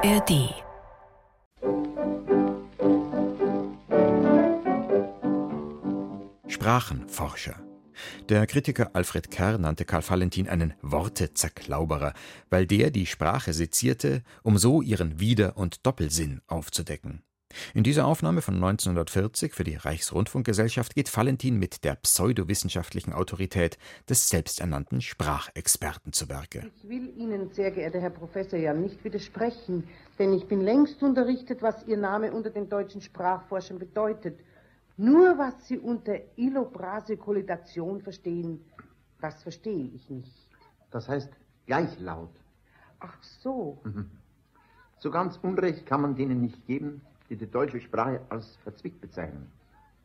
ARD Sprachenforscher. Der Kritiker Alfred Kerr nannte Karl Valentin einen Wortezerklauberer, weil der die Sprache sezierte, um so ihren Wider- und Doppelsinn aufzudecken. In dieser Aufnahme von 1940 für die Reichsrundfunkgesellschaft geht Valentin mit der pseudowissenschaftlichen Autorität des selbsternannten Sprachexperten zu Werke. Ich will Ihnen, sehr geehrter Herr Professor, ja nicht widersprechen, denn ich bin längst unterrichtet, was Ihr Name unter den deutschen Sprachforschern bedeutet. Nur was Sie unter Illobrasekolidation verstehen, das verstehe ich nicht. Das heißt Gleichlaut. Ach so. Mhm. So ganz Unrecht kann man denen nicht geben, die die deutsche Sprache als verzwickt bezeichnen.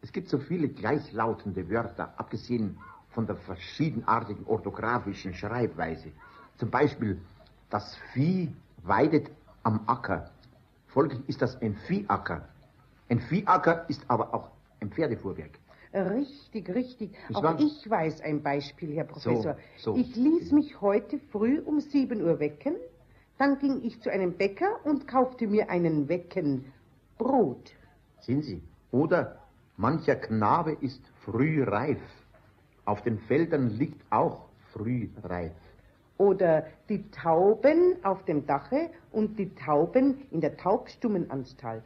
Es gibt so viele gleichlautende Wörter, abgesehen von der verschiedenartigen orthografischen Schreibweise. Zum Beispiel, das Vieh weidet am Acker. Folglich ist das ein Viehacker. Ein Viehacker ist aber auch ein Pferdefuhrwerk. Richtig, richtig. Ich auch ich weiß ein Beispiel, Herr Professor. So, so. Ich ließ mich heute früh um sieben Uhr wecken, dann ging ich zu einem Bäcker und kaufte mir einen Wecken Brot. Sehen Sie, oder mancher Knabe ist früh reif. Auf den Feldern liegt auch früh reif. Oder die Tauben auf dem Dache und die Tauben in der Taubstummenanstalt.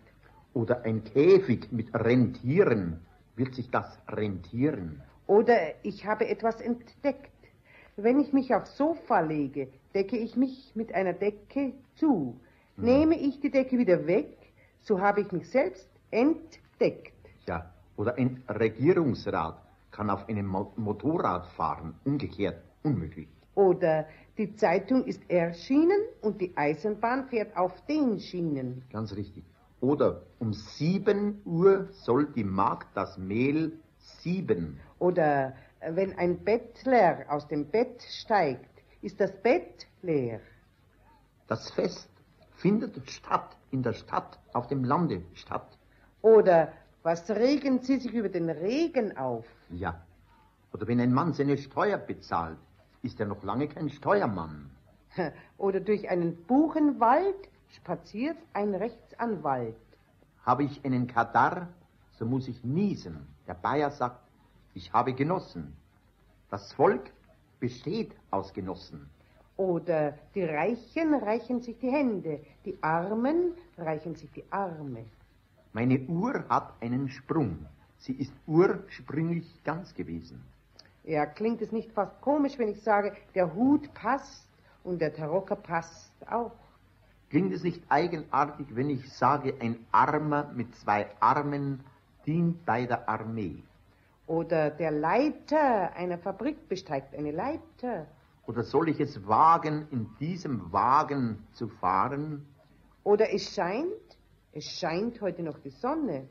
Oder ein Käfig mit Rentieren. Wird sich das rentieren? Oder ich habe etwas entdeckt. Wenn ich mich aufs Sofa lege, decke ich mich mit einer Decke zu. Hm. Nehme ich die Decke wieder weg, so habe ich mich selbst entdeckt. Ja, oder ein Regierungsrat kann auf einem Mo Motorrad fahren, umgekehrt unmöglich. Oder die Zeitung ist erschienen und die Eisenbahn fährt auf den Schienen. Ganz richtig. Oder um sieben Uhr soll die Magd das Mehl sieben. Oder wenn ein Bettler aus dem Bett steigt, ist das Bett leer. Das Fest findet statt in der Stadt, auf dem Lande statt. Oder was regen Sie sich über den Regen auf? Ja. Oder wenn ein Mann seine Steuer bezahlt, ist er noch lange kein Steuermann. Oder durch einen Buchenwald spaziert ein Rechtsanwalt. Habe ich einen Katar, so muss ich niesen. Der Bayer sagt, ich habe Genossen. Das Volk besteht aus Genossen. Oder die Reichen reichen sich die Hände, die Armen reichen sich die Arme. Meine Uhr hat einen Sprung. Sie ist ursprünglich ganz gewesen. Ja, klingt es nicht fast komisch, wenn ich sage, der Hut passt und der Tarocker passt auch? Klingt es nicht eigenartig, wenn ich sage, ein Armer mit zwei Armen dient bei der Armee? Oder der Leiter einer Fabrik besteigt eine Leiter. Oder soll ich es wagen, in diesem Wagen zu fahren? Oder es scheint, es scheint heute noch die Sonne.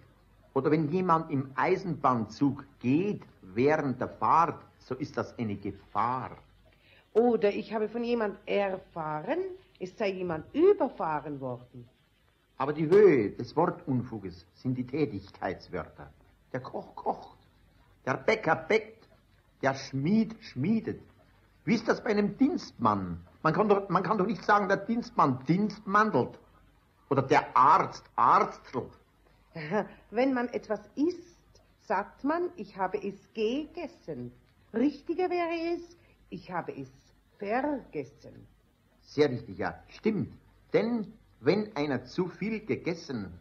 Oder wenn jemand im Eisenbahnzug geht während der Fahrt, so ist das eine Gefahr. Oder ich habe von jemand erfahren, es sei jemand überfahren worden. Aber die Höhe des Wortunfuges sind die Tätigkeitswörter. Der Koch kocht, der Bäcker bäckt, der Schmied schmiedet. Wie ist das bei einem Dienstmann? Man kann doch, man kann doch nicht sagen, der Dienstmann dienstmandelt. Oder der Arzt arztelt. Wenn man etwas isst, sagt man, ich habe es gegessen. Richtiger wäre es, ich habe es vergessen. Sehr richtig, ja. Stimmt. Denn wenn einer zu viel gegessen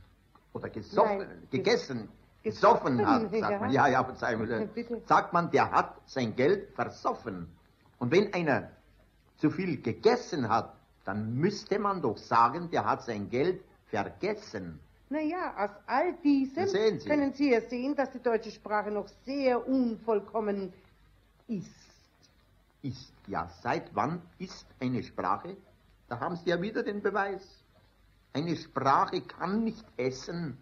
oder gesoffen, Nein, gegessen, gesoffen hat, sagt man, ja, ja, Verzeihung, sagt man, der hat sein Geld versoffen. Und wenn einer zu viel gegessen hat, dann müsste man doch sagen, der hat sein Geld vergessen. Naja, aus all diesem Sie. können Sie ja sehen, dass die deutsche Sprache noch sehr unvollkommen ist. Ist, ja. Seit wann ist eine Sprache? Da haben Sie ja wieder den Beweis. Eine Sprache kann nicht essen,